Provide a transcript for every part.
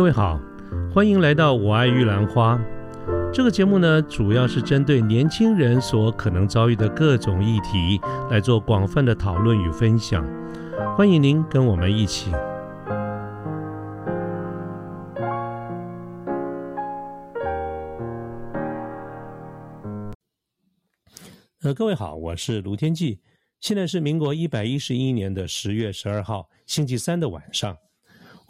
各位好，欢迎来到我爱玉兰花。这个节目呢，主要是针对年轻人所可能遭遇的各种议题来做广泛的讨论与分享。欢迎您跟我们一起。呃，各位好，我是卢天记，现在是民国一百一十一年的十月十二号星期三的晚上。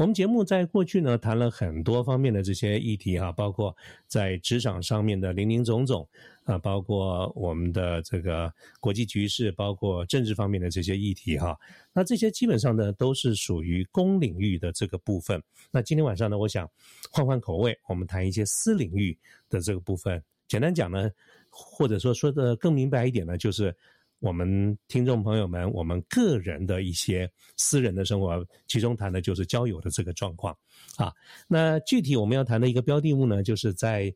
我们节目在过去呢谈了很多方面的这些议题哈，包括在职场上面的林林总总啊，包括我们的这个国际局势，包括政治方面的这些议题哈。那这些基本上呢都是属于公领域的这个部分。那今天晚上呢，我想换换口味，我们谈一些私领域的这个部分。简单讲呢，或者说说的更明白一点呢，就是。我们听众朋友们，我们个人的一些私人的生活，其中谈的就是交友的这个状况啊。那具体我们要谈的一个标的物呢，就是在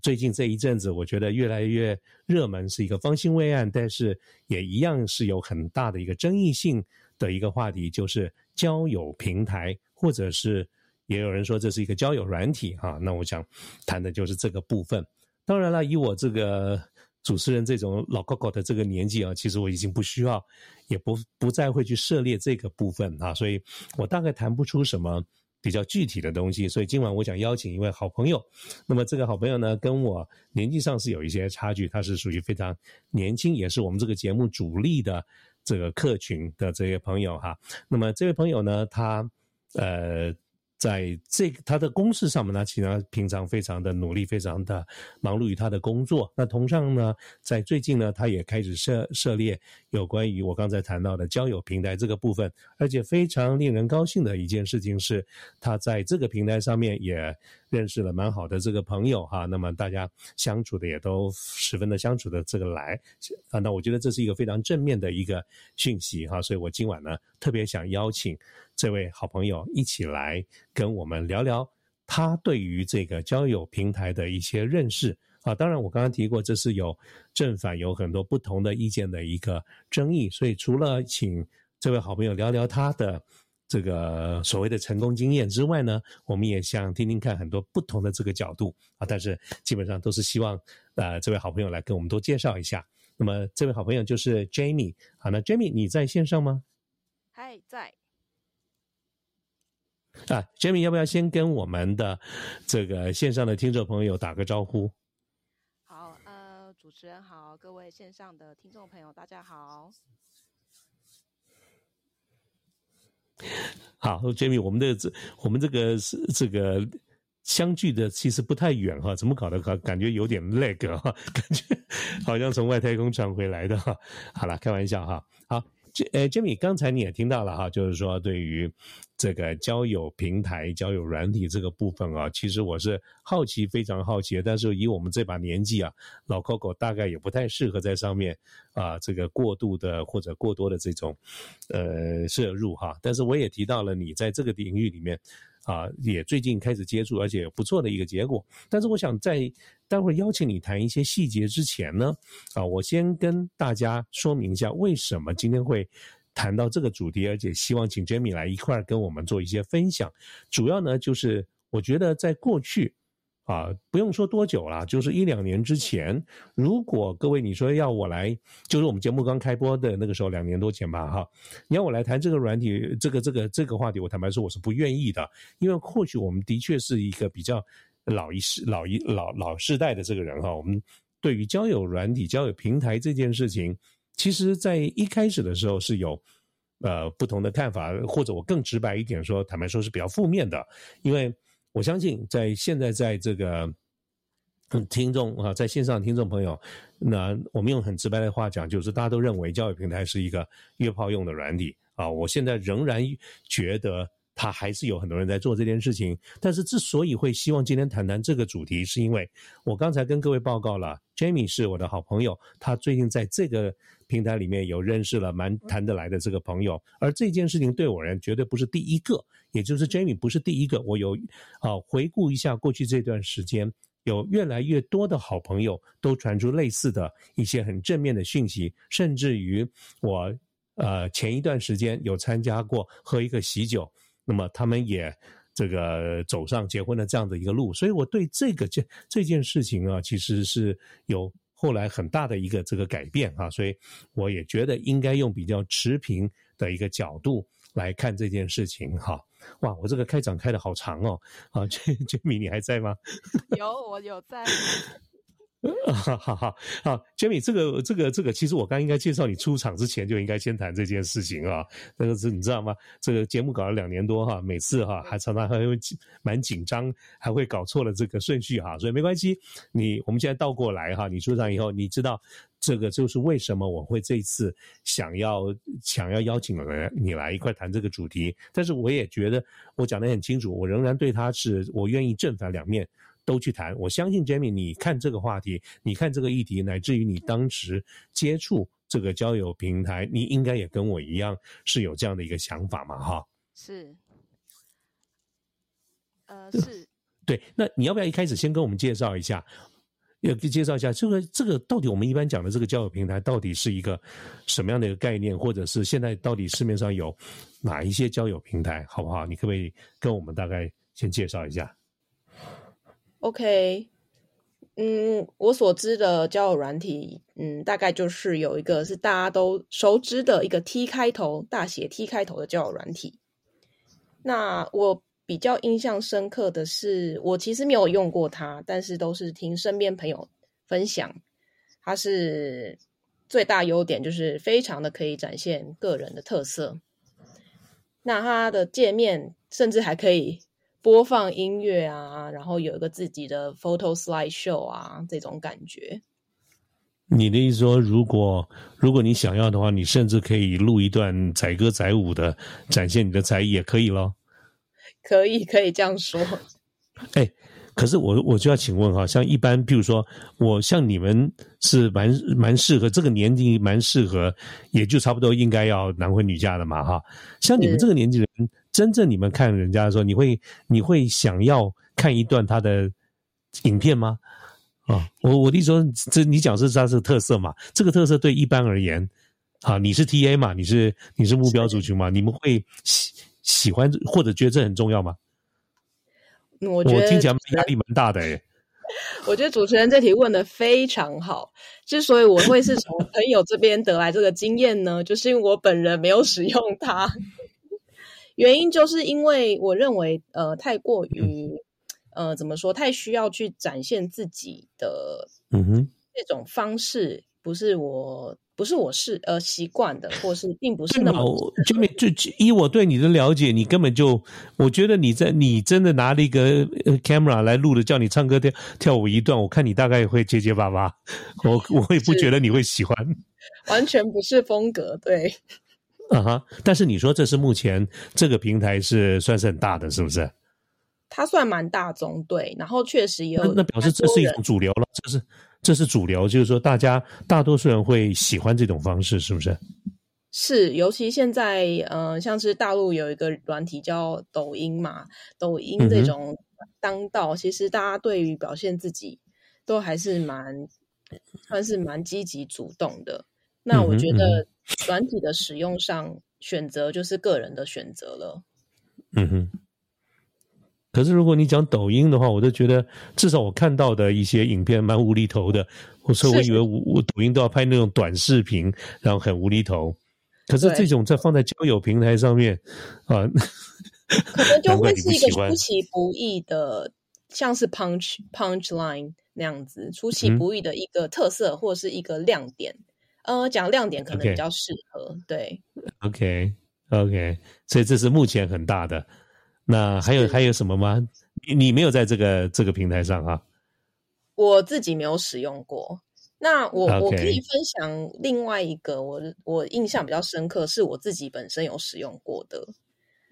最近这一阵子，我觉得越来越热门，是一个方兴未艾，但是也一样是有很大的一个争议性的一个话题，就是交友平台，或者是也有人说这是一个交友软体哈。那我想谈的就是这个部分。当然了，以我这个。主持人这种老高高的这个年纪啊，其实我已经不需要，也不不再会去涉猎这个部分啊，所以我大概谈不出什么比较具体的东西。所以今晚我想邀请一位好朋友，那么这个好朋友呢，跟我年纪上是有一些差距，他是属于非常年轻，也是我们这个节目主力的这个客群的这些朋友哈。那么这位朋友呢，他呃。在这个他的公事上面呢，其实平常非常的努力，非常的忙碌于他的工作。那同上呢，在最近呢，他也开始涉涉猎有关于我刚才谈到的交友平台这个部分，而且非常令人高兴的一件事情是，他在这个平台上面也。认识了蛮好的这个朋友哈，那么大家相处的也都十分的相处的这个来啊，那我觉得这是一个非常正面的一个讯息哈，所以我今晚呢特别想邀请这位好朋友一起来跟我们聊聊他对于这个交友平台的一些认识啊，当然我刚刚提过这是有正反有很多不同的意见的一个争议，所以除了请这位好朋友聊聊他的。这个所谓的成功经验之外呢，我们也想听听看很多不同的这个角度啊，但是基本上都是希望呃这位好朋友来跟我们多介绍一下。那么这位好朋友就是 Jamie，好，那 Jamie 你在线上吗？嗨，在。啊，Jamie 要不要先跟我们的这个线上的听众朋友打个招呼？好，呃，主持人好，各位线上的听众朋友大家好。好，Jamie，我们的这我们这个是这个相距的其实不太远哈，怎么搞的？感感觉有点 lag 哈，感觉好像从外太空传回来的哈。好了，开玩笑哈。好。这呃，Jimmy，刚才你也听到了哈，就是说对于这个交友平台、交友软体这个部分啊，其实我是好奇，非常好奇。但是以我们这把年纪啊，老 Coco 大概也不太适合在上面啊，这个过度的或者过多的这种呃摄入哈。但是我也提到了你在这个领域里面。啊，也最近开始接触，而且有不错的一个结果。但是我想在待会儿邀请你谈一些细节之前呢，啊，我先跟大家说明一下为什么今天会谈到这个主题，而且希望请 Jamie 来一块儿跟我们做一些分享。主要呢，就是我觉得在过去。啊，不用说多久了，就是一两年之前。如果各位你说要我来，就是我们节目刚开播的那个时候，两年多前吧，哈，你要我来谈这个软体，这个这个这个话题，我坦白说我是不愿意的，因为或许我们的确是一个比较老一世、老一老老世代的这个人哈，我们对于交友软体、交友平台这件事情，其实在一开始的时候是有呃不同的看法，或者我更直白一点说，坦白说是比较负面的，因为。我相信，在现在在这个听众啊，在线上听众朋友，那我们用很直白的话讲，就是大家都认为教育平台是一个约炮用的软体啊。我现在仍然觉得，他还是有很多人在做这件事情。但是之所以会希望今天谈谈这个主题，是因为我刚才跟各位报告了，Jamie 是我的好朋友，他最近在这个。平台里面有认识了蛮谈得来的这个朋友，而这件事情对我而言绝对不是第一个，也就是 Jamie 不是第一个。我有啊回顾一下过去这段时间，有越来越多的好朋友都传出类似的一些很正面的讯息，甚至于我呃前一段时间有参加过喝一个喜酒，那么他们也这个走上结婚的这样的一个路，所以我对这个这这件事情啊，其实是有后来很大的一个这个改变啊，所以我也觉得应该用比较持平的一个角度来看这件事情哈。哇，我这个开场开的好长哦，啊，杰杰米你还在吗？有，我有在。哈哈哈，好，Jamie，这个这个这个，其实我刚应该介绍你出场之前就应该先谈这件事情啊。那个是你知道吗？这个节目搞了两年多哈，每次哈还常常还会蛮紧张，还会搞错了这个顺序哈。所以没关系，你我们现在倒过来哈，你出场以后，你知道这个就是为什么我会这次想要想要邀请来你来一块谈这个主题。但是我也觉得我讲的很清楚，我仍然对他是我愿意正反两面。都去谈，我相信 Jamie，你看这个话题，你看这个议题，乃至于你当时接触这个交友平台，你应该也跟我一样是有这样的一个想法嘛，哈？是，呃，是，对。那你要不要一开始先跟我们介绍一下，要介绍一下这个这个到底我们一般讲的这个交友平台到底是一个什么样的一个概念，或者是现在到底市面上有哪一些交友平台，好不好？你可不可以跟我们大概先介绍一下？OK，嗯，我所知的交友软体，嗯，大概就是有一个是大家都熟知的一个 T 开头，大写 T 开头的交友软体。那我比较印象深刻的是，我其实没有用过它，但是都是听身边朋友分享，它是最大优点就是非常的可以展现个人的特色。那它的界面甚至还可以。播放音乐啊，然后有一个自己的 photo slide show 啊，这种感觉。你的意思说，如果如果你想要的话，你甚至可以录一段载歌载舞的，展现你的才艺也可以咯。可以，可以这样说。哎，可是我我就要请问哈，像一般，比如说我像你们是蛮蛮适合这个年纪，蛮适合，也就差不多应该要男婚女嫁的嘛哈。像你们这个年纪人。真正你们看人家的时候，你会你会想要看一段他的影片吗？啊，我我的意思说，这你讲是他是特色嘛？这个特色对一般而言，啊，你是 T A 嘛？你是你是目标族群嘛？你们会喜喜欢或者觉得这很重要吗？我觉得听起来压力蛮大的诶。我觉得主持人这题问的非常好。之所以我会是从朋友这边得来这个经验呢，就是因为我本人没有使用它。原因就是因为我认为，呃，太过于，呃，怎么说，太需要去展现自己的，嗯哼，这种方式不是我，不是我是呃习惯的，或是并不是那么。就就以我对你的了解，你根本就，我觉得你在你真的拿了一个 camera 来录的，叫你唱歌跳跳舞一段，我看你大概会结结巴巴，我我也不觉得你会喜欢，完全不是风格，对。啊哈！但是你说这是目前这个平台是算是很大的，是不是？它算蛮大众，对。然后确实也有，那表示这是一种主流了，这是这是主流，就是说大家大多数人会喜欢这种方式，是不是？是，尤其现在，呃，像是大陆有一个软体叫抖音嘛，抖音这种当道，其实大家对于表现自己都还是蛮算是蛮积极主动的。那我觉得。软体的使用上，选择就是个人的选择了。嗯哼。可是如果你讲抖音的话，我就觉得至少我看到的一些影片蛮无厘头的。我说我以为我我抖音都要拍那种短视频，然后很无厘头。可是这种在放在交友平台上面啊，可能就会是一个出其不意的，像是 punch punch line 那样子出其不意的一个特色或是一个亮点。呃，讲亮点可能比较适合，对。OK，OK，所以这是目前很大的。那还有还有什么吗？你你没有在这个这个平台上啊？我自己没有使用过。那我我可以分享另外一个，我我印象比较深刻，是我自己本身有使用过的。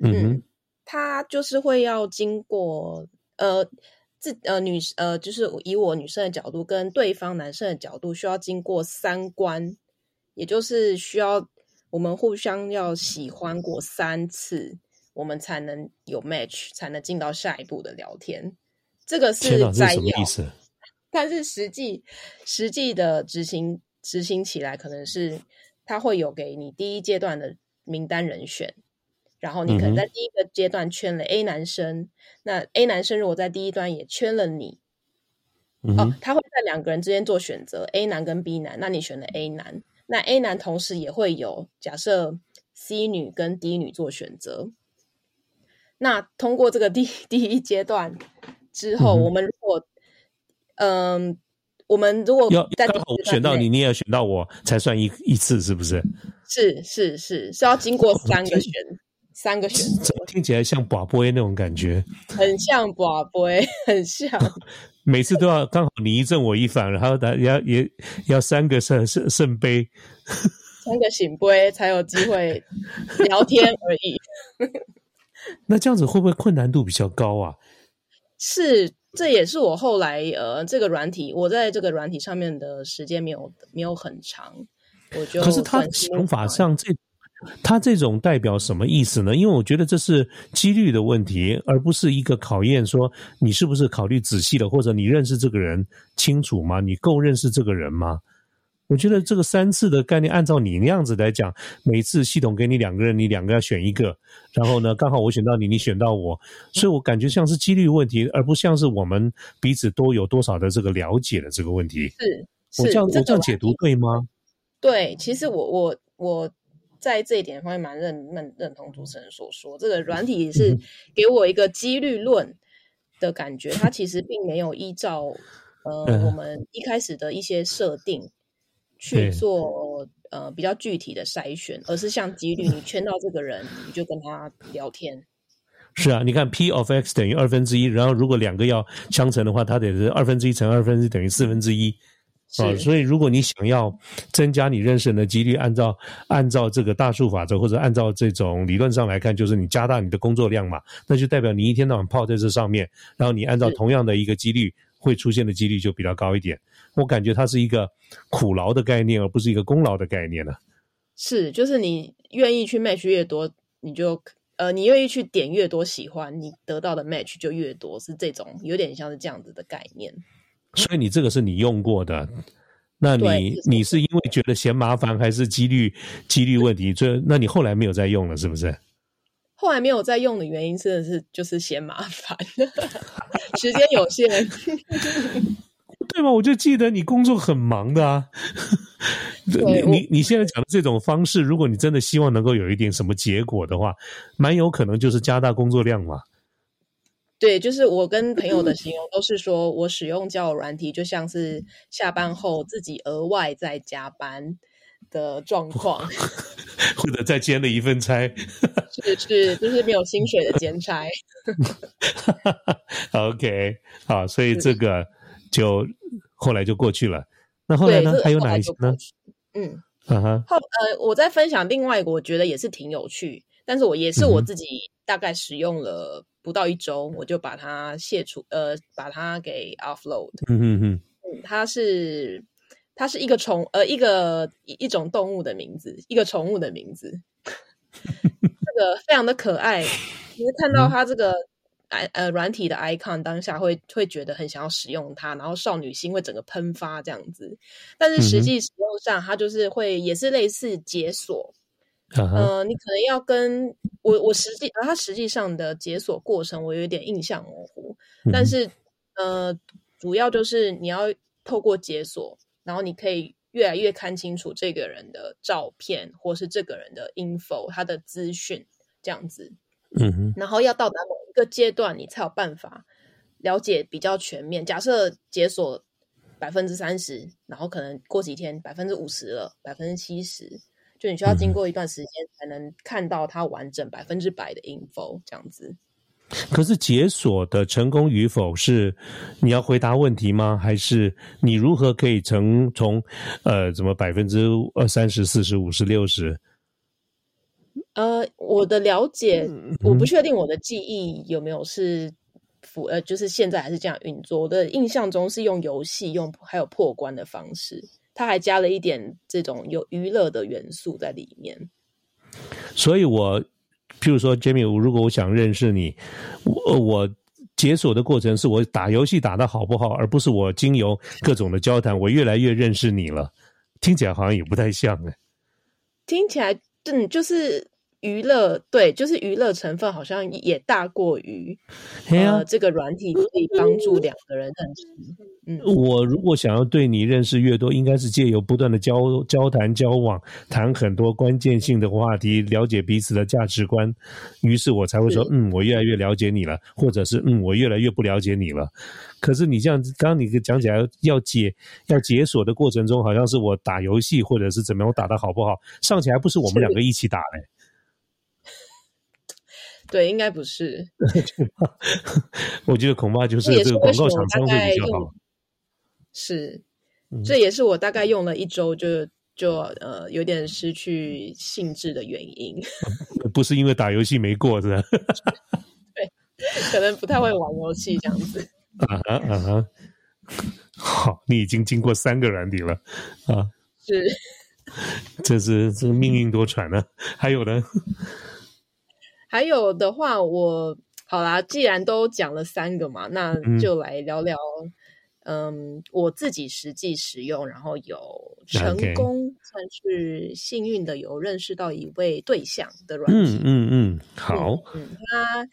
嗯，它就是会要经过呃。自呃女呃就是以我女生的角度跟对方男生的角度，需要经过三关，也就是需要我们互相要喜欢过三次，我们才能有 match，才能进到下一步的聊天。这个是在什么意思？但是实际实际的执行执行起来，可能是他会有给你第一阶段的名单人选，然后你可能在第一个阶段圈了 A 男生，那 A 男生如果在第一段也圈了你，哦，他会在两个人之间做选择，A 男跟 B 男，那你选了 A 男，那 A 男同时也会有假设 C 女跟 D 女做选择。那通过这个第 第一阶段之后，我们如果嗯，我们如果要刚好我选到你，你也要选到我才算一一次，是不是？是是是，是要经过三个选三个选择，听起来像寡波那种感觉，很像寡波，很像。每次都要刚好你一正我一反，然后要也要三个圣圣圣杯，三个醒杯才有机会聊天而已。那这样子会不会困难度比较高啊？是，这也是我后来呃，这个软体，我在这个软体上面的时间没有没有很长，我就可是他想法上这他这种代表什么意思呢？因为我觉得这是几率的问题，而不是一个考验，说你是不是考虑仔细了，或者你认识这个人清楚吗？你够认识这个人吗？我觉得这个三次的概念，按照你那样子来讲，每次系统给你两个人，你两个要选一个，然后呢，刚好我选到你，你选到我，所以我感觉像是几率问题，而不像是我们彼此都有多少的这个了解的这个问题。是，我这样我这样解读对吗？对，其实我我我在这一点方面蛮认认认同主持人所说，这个软体是给我一个几率论的感觉，它其实并没有依照呃我们一开始的一些设定。去做呃比较具体的筛选，而是像几率，你圈到这个人，你就跟他聊天。是啊，你看 P of x 等于二分之一，然后如果两个要相乘的话，它得是二分之一乘二分之一等于四分之一啊。所以如果你想要增加你认识人的几率，按照按照这个大数法则或者按照这种理论上来看，就是你加大你的工作量嘛，那就代表你一天到晚泡在这上面，然后你按照同样的一个几率会出现的几率就比较高一点。我感觉它是一个苦劳的概念，而不是一个功劳的概念呢。是，就是你愿意去 match 越多，你就呃，你愿意去点越多喜欢，你得到的 match 就越多，是这种有点像是这样子的概念。所以你这个是你用过的，那你你是因为觉得嫌麻烦，还是几率几率问题？这那你后来没有再用了，是不是？后来没有再用的原因，真的是就是嫌麻烦，时间有限。对吗？我就记得你工作很忙的啊。你你你现在讲的这种方式，如果你真的希望能够有一点什么结果的话，蛮有可能就是加大工作量嘛。对，就是我跟朋友的形容都是说，我使用交友软体就像是下班后自己额外在加班的状况，或者再兼了一份差，是是，就是没有薪水的兼差。OK，好，所以这个。就后来就过去了，那后来呢？还有哪一些呢？嗯，后呃，我在分享另外一个，我觉得也是挺有趣，但是我也是我自己大概使用了不到一周，我就把它卸除，呃，把它给 offload。嗯嗯嗯，它是它是一个宠呃一个一种动物的名字，一个宠物的名字，这个非常的可爱，你会看到它这个。哎呃，软体的 icon 当下会会觉得很想要使用它，然后少女心会整个喷发这样子。但是实际使用上，它就是会也是类似解锁。呃，你可能要跟我我实际，而它实际上的解锁过程我有点印象模糊。但是呃，主要就是你要透过解锁，然后你可以越来越看清楚这个人的照片，或是这个人的 info，他的资讯这样子。嗯哼，然后要到达某一个阶段，你才有办法了解比较全面。假设解锁百分之三十，然后可能过几天百分之五十了，百分之七十，就你需要经过一段时间才能看到它完整百分之百的 info 这样子。可是解锁的成功与否是你要回答问题吗？还是你如何可以从从呃怎么百分之二三十、四十、五十、六十？呃，我的了解，我不确定我的记忆有没有是符呃，就是现在还是这样运作。我的印象中是用游戏用还有破关的方式，他还加了一点这种有娱乐的元素在里面。所以，我譬如说，Jamie，如果我想认识你，我我解锁的过程是我打游戏打的好不好，而不是我经由各种的交谈，我越来越认识你了。听起来好像也不太像哎，听起来。嗯，就是娱乐对，就是娱乐成分好像也大过于呃这个软体可以帮助两个人认识。嗯，我如果想要对你认识越多，应该是借由不断的交交谈、交往，谈很多关键性的话题，了解彼此的价值观，于是我才会说，嗯，我越来越了解你了，或者是嗯，我越来越不了解你了。可是你这样子，刚刚你讲起来要解要解锁的过程中，好像是我打游戏或者是怎么样，我打的好不好，上起来不是我们是两个一起打嘞。对，应该不是。我觉得恐怕就是这个广告厂商会比较好。是嗯，这也是我大概用了一周就就呃有点失去兴致的原因，不是因为打游戏没过，是吧？对可能不太会玩游戏这样子。啊哈啊哈，好，你已经经过三个软体了啊，是，这是这是命运多舛啊！还有呢，还有的话，我好啦，既然都讲了三个嘛，那嗯就来聊聊。嗯，我自己实际使用，然后有成功算是幸运的有认识到一位对象的软体。嗯嗯嗯，好，嗯，他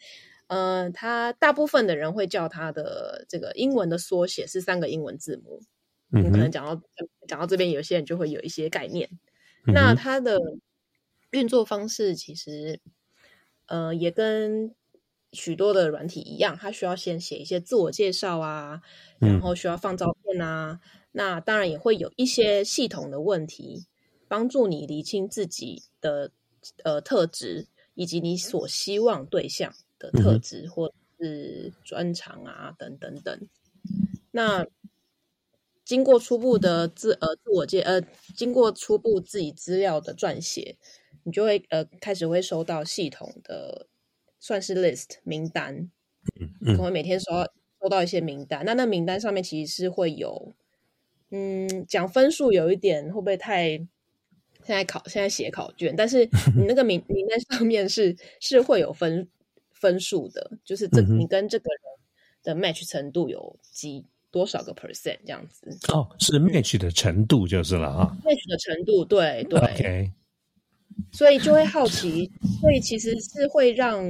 呃，他大部分的人会叫他的这个英文的缩写是三个英文字母。嗯你可能哼，讲到讲到这边，有些人就会有一些概念。嗯那它的运作方式其实，呃，也跟许多的软体一样，它需要先写一些自我介绍啊，然嗯后需要放照片啊。那当然也会有一些系统的问题，帮助你厘清自己的呃特质，以及你所希望对象的特质、或是专长啊等等等。那经过初步的自呃自我介呃，经过初步自己资料的撰写，你就会呃开始会收到系统的算是 list 名单，嗯可能每天收到收到一些名单。那那名单上面其实是会有，嗯，讲分数有一点会不会太？现在考现在写考卷，但是 你那个名名单上面是是会有分分数的，就是这嗯你跟这个人的 match 程度有几多少个 percent 这样子哦，是 match 的程度就是了啊。，match 的程度，对对 OK，所以就会好奇，所以其实是会让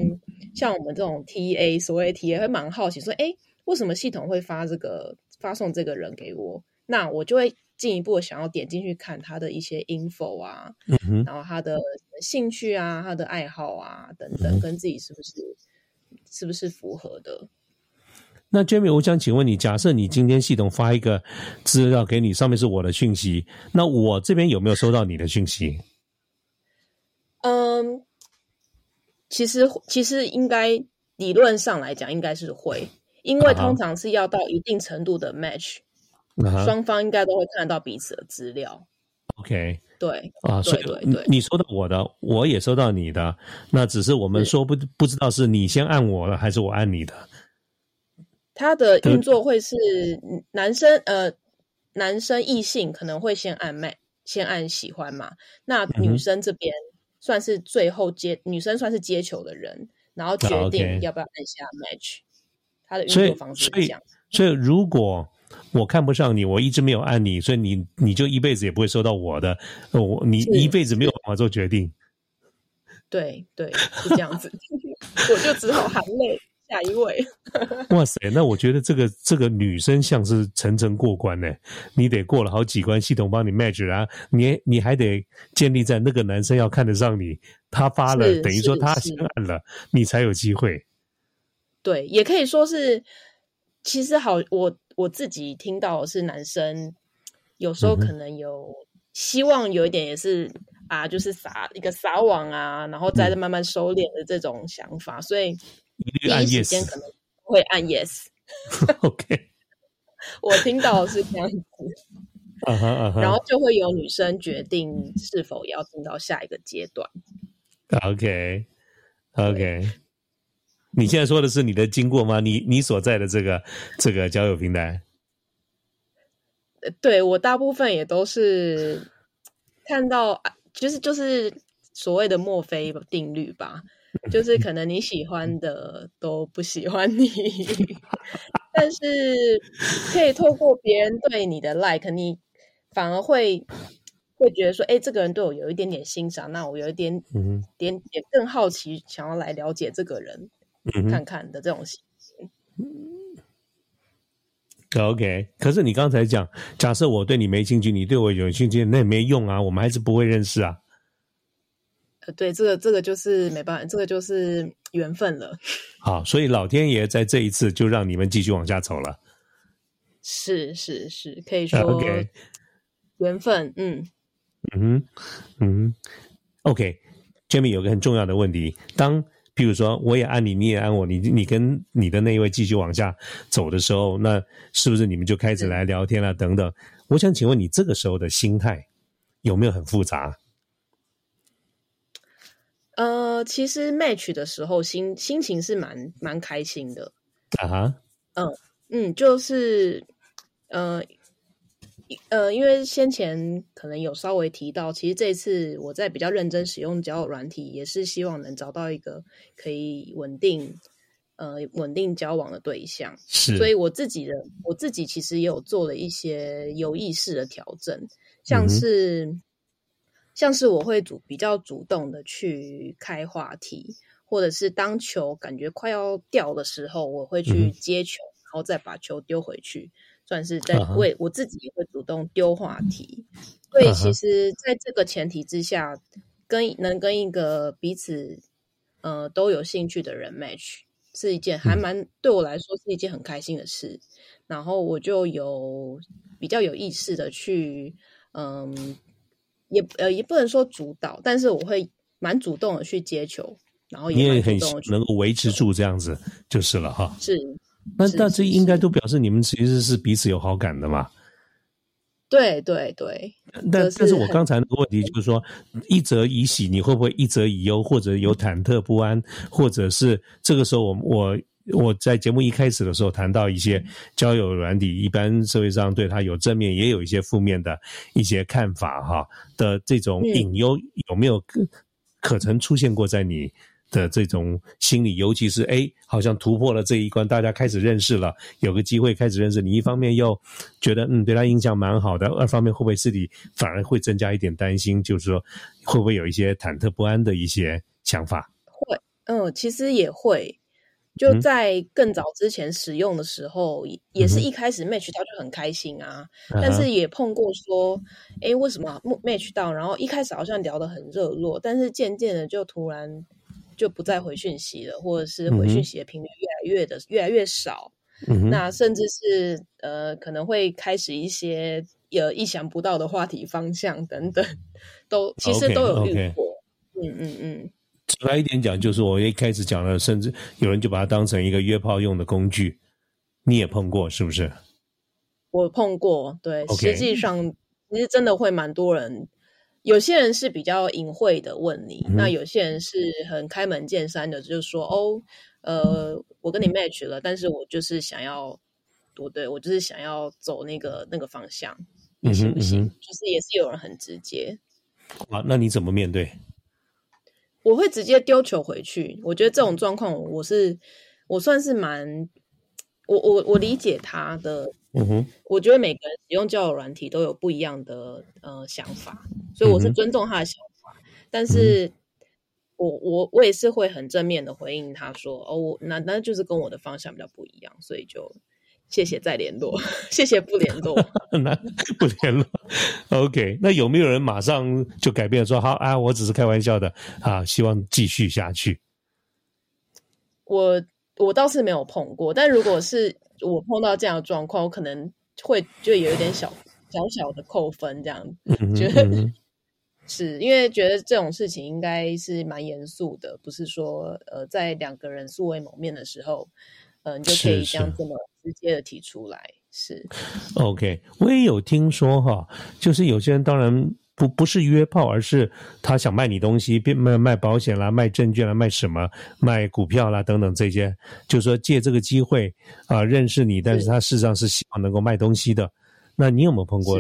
像我们这种 TA 所谓 TA 会蛮好奇说，哎，为什么系统会发这个发送这个人给我？那我就会进一步想要点进去看他的一些 info 啊，嗯，然后他的兴趣啊、他的爱好啊等嗯等，跟自己是不是是不是符合的？那 Jamie，我想请问你，假设你今天系统发一个资料给你，上面是我的讯息，那我这边有没有收到你的讯息？嗯，其实其实应该理论上来讲应该是会，因为通常是要到一定程度的 match，、双方应该都会看得到彼此的资料。，OK，对，啊，所以你你收到我的，我也收到你的，那只是我们说不不知道是你先按我的，还是我按你的。它的运作会是嗯男生呃男生异性可能会先按 match，先按喜欢嘛，那女生这边算是最后接女生算是接球的人，然后决定要不要按下 match。他的运作方式这样。所以如果我看不上你，我一直没有按你，所以你你就一辈子也不会收到我的，呃我你一辈子没有办法做决定。对对，是这样子，我就只好含泪下一位。哇塞，那我觉得这个这个女生像是层层过关呢，你得过了好几关，系统帮你 match 啊，你你还得建立在那个男生要看得上你，他发了，等于说他是。先按了，你才有机会。对，也可以说是，其实好，我我自己听到是男生有时候可能有希望有一点也是啊，就是撒一个撒网啊，然后再嗯。慢慢收敛的这种想法，所以一律按第一时间可能会按 yes。OK，我听到的是这样子，然后就会有女生决定是否要进到下一个阶段。OK OK，你现在说的是你的经过吗？你你所在的这个这个交友平台？呃对我大部分也都是看到，啊就是就是所谓的墨菲定律吧，就是可能你喜欢的都不喜欢你，但是可以透过别人对你的 like，你反而会会觉得说，哎，这个人对我有一点点欣赏，那我有一点嗯点点更好奇，想要来了解这个人，嗯看看的这种心情。OK，可是你刚才讲，假设我对你没兴趣，你对我有兴趣，那也没用啊，我们还是不会认识啊。呃，对，这个这个就是没办法，这个就是缘分了。好，所以老天爷在这一次就让你们继续往下走了。是是是，可以 说 OK 缘分。嗯，嗯，嗯，OK，Jamie 有个很重要的问题，当譬如说我也按你，你也按我，你你跟你的那一位继续往下走的时候，那是不是你们就开始来聊天了、等等？我想请问你这个时候的心态有没有很复杂？呃，其实 match 的时候心心情是蛮蛮开心的。啊哈，嗯嗯，就是呃呃，因为先前可能有稍微提到，其实这次我在比较认真使用交友软体，也是希望能找到一个可以稳定呃稳定交往的对象。是，所以我自己的我自己其实也有做了一些有意识的调整，像是、像是我会主比较主动的去开话题，或者是当球感觉快要掉的时候，我会嗯去接球，然后再把球丢回去，算是在为我自己也会主动丢话题。所以其实在这个前提之下，跟能跟一个彼此呃都有兴趣的人 match 是一件还嗯蛮、对我来说是一件很开心的事。然后我就有比较有意识的去，嗯，也呃也不能说主导，但是我会蛮主动的去接球，然后你也很能够维持住这样子就是了哈。是，那那这是是应该都表示你们其实是彼此有好感的嘛？对对对，但但是我刚才那个问题就是说，一则以喜，你会不会一则以忧，或者有忐忑不安，或者是这个时候我我我在节目一开始的时候谈到一些交友软体，一般社会上对它有正面，也有一些负面的一些看法哈的这种嗯隐忧，有没有可可曾出现过在你？的这种心理，尤其是哎，好像突破了这一关，大家开始认识了，有个机会开始认识你。一方面又觉得嗯对他印象蛮好的，二方面会不会自己反而会增加一点担心，就是说会不会有一些忐忑不安的一些想法？会嗯，其实也会。就嗯在更早之前使用的时候，也也是一开始 match 到就很开心啊，但是也碰过说，诶，为什么 match 到？然后一开始好像聊得很热络，但是渐渐的就突然就不再回讯息了，或者是回讯息的频率越来越的越来越少。嗯，那甚至是呃，可能会开始一些呃意想不到的话题方向等等，都其实都有遇过。嗯嗯嗯，直白一点讲，就是我一开始讲了，甚至有人就把它当成一个约炮用的工具，你也碰过是不是？我碰过，对实际上其实真的会蛮多人。有些人是比较隐晦的问你，嗯那有些人是很开门见山的，就是说哦，呃，我跟你 match 了，但是我就是想要，我对我就是想要走那个那个方向，你行不行？嗯哼嗯就是也是有人很直接，好，那你怎么面对？我会直接丢球回去。我觉得这种状况，我是我算是蛮，我我我理解他的嗯哼，我觉得每个人使用交友软体都有不一样的呃想法，所以我是尊重他的想法。但是我我我也是会很正面的回应他说：“哦，我那那就是跟我的方向比较不一样，所以就谢谢再联络，谢谢不联络。那不联络。OK，那有没有人马上就改变说好啊，我只是开玩笑的啊，希望继续下去？我我倒是没有碰过，但如果是我碰到这样的状况，我可能会就有一点小小小的扣分这样。觉得 是因为觉得这种事情应该是蛮严肃的，不是说呃在两个人素未谋面的时候，呃你就可以这样这么直接的提出来。是，OK，我也有听说哈，就是有些人当然不不是约炮，而是他想卖你东西，变卖卖保险啦、卖证券啦、卖什么、卖股票啦等等这些，就说借这个机会啊、认识你，但是他事实上是希望能够卖东西的。那你有没有碰过？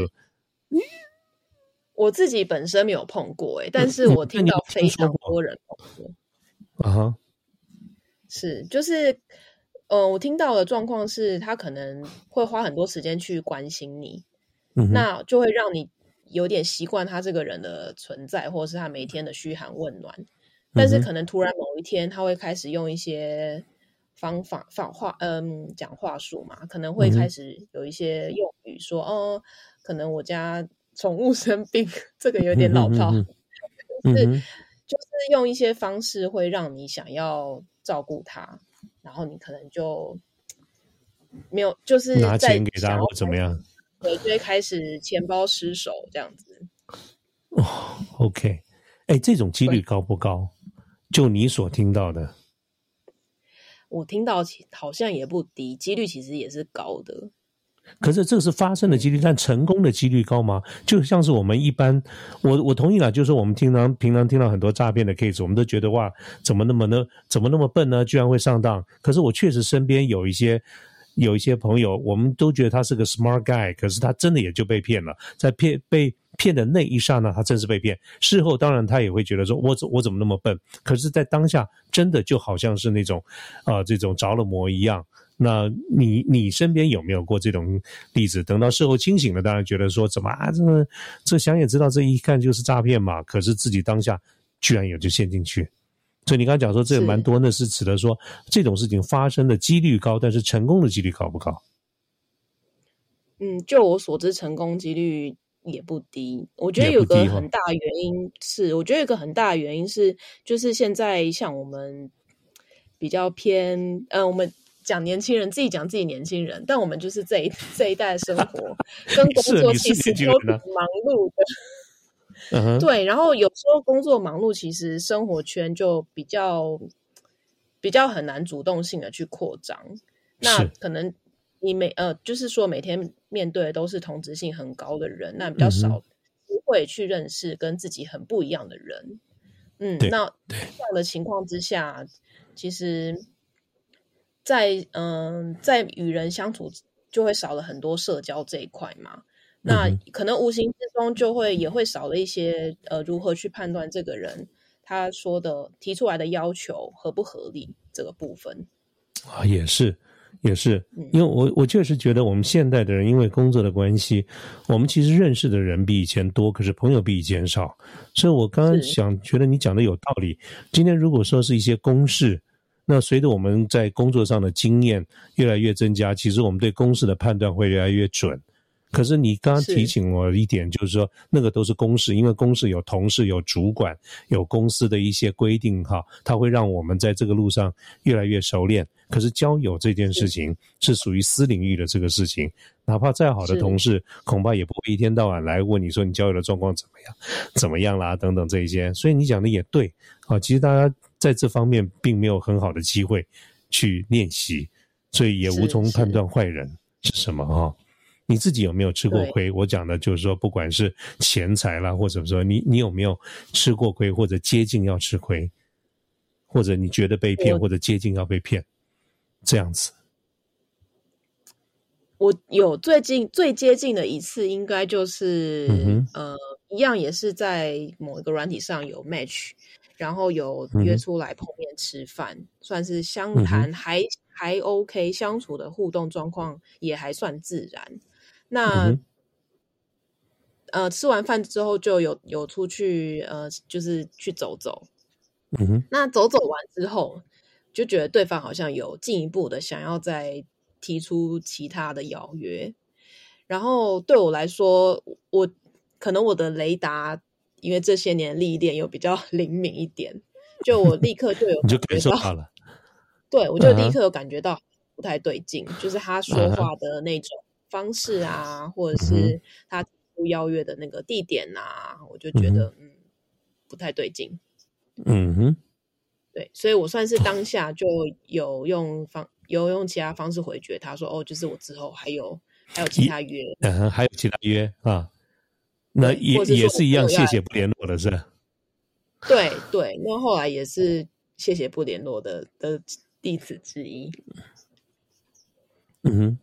我自己本身没有碰过、欸，但是嗯我听到非常多人碰过。啊哈？是，就是，呃，我听到的状况是他可能会花很多时间去关心你，嗯那就会让你有点习惯他这个人的存在，或者是他每天的嘘寒问暖。但是可能突然某一天，他会开始用一些方法、方话，嗯，讲话术嘛，可能会开始有一些用语说，哦，可能我家宠物生病，这个有点老套，是就是用一些方式会让你想要照顾它，然后你可能就没有，就是拿钱给他或怎么样，对，就会开始钱包失手这样子。哦，OK，哎，这种几率高不高？就你所听到的，我听到好像也不低，几率其实也是高的。可是这个是发生的几率，但成功的几率高吗？就像是我们一般，我我同意了，就是我们平常平常听到很多诈骗的 case，我们都觉得哇，怎么那么呢？怎么那么笨呢？居然会上当。可是我确实身边有一些有一些朋友，我们都觉得他是个 smart guy，可是他真的也就被骗了，在骗被。骗的那一刹那，他真是被骗。事后当然他也会觉得说，我怎我怎么那么笨？可是，在当下真的就好像是那种，啊，这种着了魔一样。那你你身边有没有过这种例子？等到事后清醒了，当然觉得说，怎么啊？这这想也知道，这一看就是诈骗嘛。可是自己当下居然也就陷进去。所以你刚刚讲说，这也蛮多，那是指的说这种事情发生的几率高，但是成功的几率高不高？嗯，就我所知，成功几率。也不低，我觉得有个很大原因是，我觉得有个很大的原因是，就是现在像我们比较偏，呃，我们讲年轻人，自己讲自己年轻人，但我们就是这一这一代生活 跟工作其实都挺忙碌的，对，然后有时候工作忙碌，其实生活圈就比较比较很难主动性的去扩张，那可能。你每呃，就是说每天面对的都是同质性很高的人，那比较少机会去认识跟自己很不一样的人。嗯，那这样的情况之下，其实，在嗯，在与人相处就会少了很多社交这一块嘛。那可能无形之中就会也会少了一些呃，如何去判断这个人他说的提出来的要求合不合理这个部分啊，也是。也是，因为我我确实觉得我们现代的人因为工作的关系，我们其实认识的人比以前多，可是朋友比以前少。所以我刚刚想，觉得你讲的有道理。今天如果说是一些公事，那随着我们在工作上的经验越来越增加，其实我们对公式的判断会越来越准。可是你刚刚提醒我一点，就是说那个都是公事，因为公事有同事、有主管、有公司的一些规定哈，它会让我们在这个路上越来越熟练。可是交友这件事情是属于私领域的这个事情，哪怕再好的同事，恐怕也不会一天到晚来问你说你交友的状况怎么样、怎么样啦等等这一些。所以你讲的也对啊，其实大家在这方面并没有很好的机会去练习，所以也无从判断坏人是什么哈。你自己有没有吃过亏？我讲的就是说，不管是钱财啦，或者说你你有没有吃过亏，或者接近要吃亏，或者你觉得被骗，或者接近要被骗，这样子。我有最近最接近的一次，应该就是呃，一样也是在某一个软体上有 match，然后有约出来碰面吃饭，算是相谈还还 OK，相处的互动状况也还算自然。那呃，吃完饭之后就有有出去呃，就是去走走。嗯哼。那走走完之后，就觉得对方好像有进一步的想要再提出其他的邀约。然后对我来说，我可能我的雷达因为这些年历练又比较 灵敏一点，就我立刻就有 你就感受到了。对，我就立刻有感觉到不太对劲，就是他说话的那种。方式啊，或者是他不邀约的那个地点啊，我就觉得嗯不太对劲。嗯哼，对，所以我算是当下就有用方有用其他方式回绝他说哦，就是我之后还有还有其他约，嗯，还有其他约啊，那也也是一样，谢谢不联络的是。对对，那后来也是谢谢不联络的的弟子之一。嗯哼。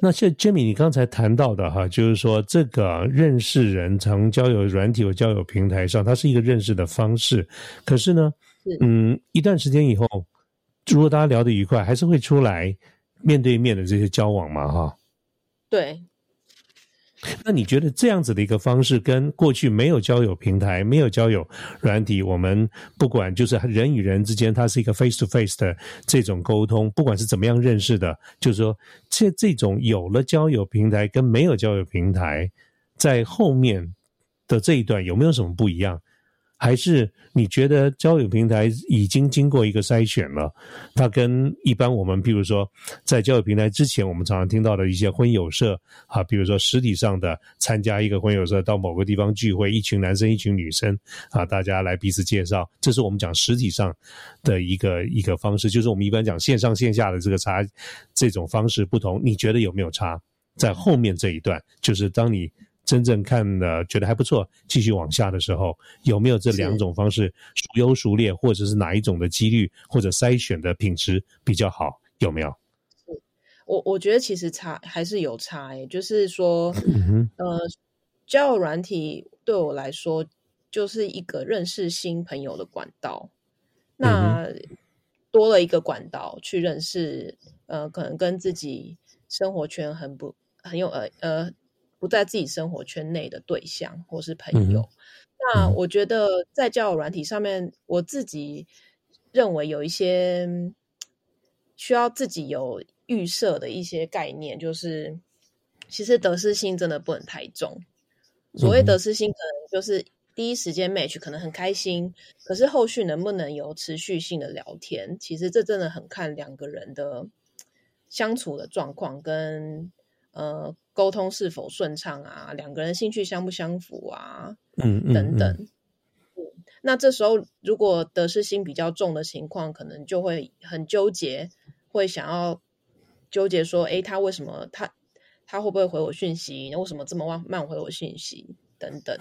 那像 Jimmy，你刚才谈到的哈，就是说这个认识人从交友软体或交友平台上，它是一个认识的方式。可是呢，嗯，一段时间以后，如果大家聊得愉快，还是会出来面对面的这些交往嘛，哈。对。那你觉得这样子的一个方式，跟过去没有交友平台、没有交友软体，我们不管就是人与人之间，它是一个 face to face 的这种沟通，不管是怎么样认识的，就是说这这种有了交友平台跟没有交友平台，在后面的这一段有没有什么不一样？还是你觉得交友平台已经经过一个筛选了？它跟一般我们，比如说在交友平台之前，我们常常听到的一些婚友社啊，比如说实体上的参加一个婚友社，到某个地方聚会，一群男生一群女生啊，大家来彼此介绍，这是我们讲实体上的一个一个方式。就是我们一般讲线上线下的这个差，这种方式不同，你觉得有没有差？在后面这一段，就是当你。真正看的觉得还不错，继续往下的时候，有没有这两种方式孰优孰劣，或者是哪一种的几率或者筛选的品质比较好？有没有？我我觉得其实差还是有差诶，就是说，呃，交友软体对我来说就是一个认识新朋友的管道，那多了一个管道去认识，呃，可能跟自己生活圈很不很有呃呃。不在自己生活圈内的对象或是朋友，那我觉得在交友软体上面，我自己认为有一些需要自己有预设的一些概念，就是其实得失心真的不能太重。所谓得失心，可能就是第一时间 match 可能很开心，可是后续能不能有持续性的聊天，其实这真的很看两个人的相处的状况跟呃。沟通是否顺畅啊？两个人兴趣相不相符啊？嗯嗯等等。那这时候如果得失心比较重的情况，可能就会很纠结，会想要纠结说：哎，他为什么他他会不会回我讯息？那为什么这么慢慢回我讯息？等等。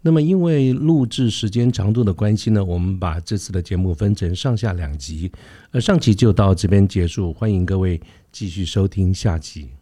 那么，因为录制时间长度的关系呢，我们把这次的节目分成上下两集，呃上集就到这边结束。欢迎各位继续收听下集。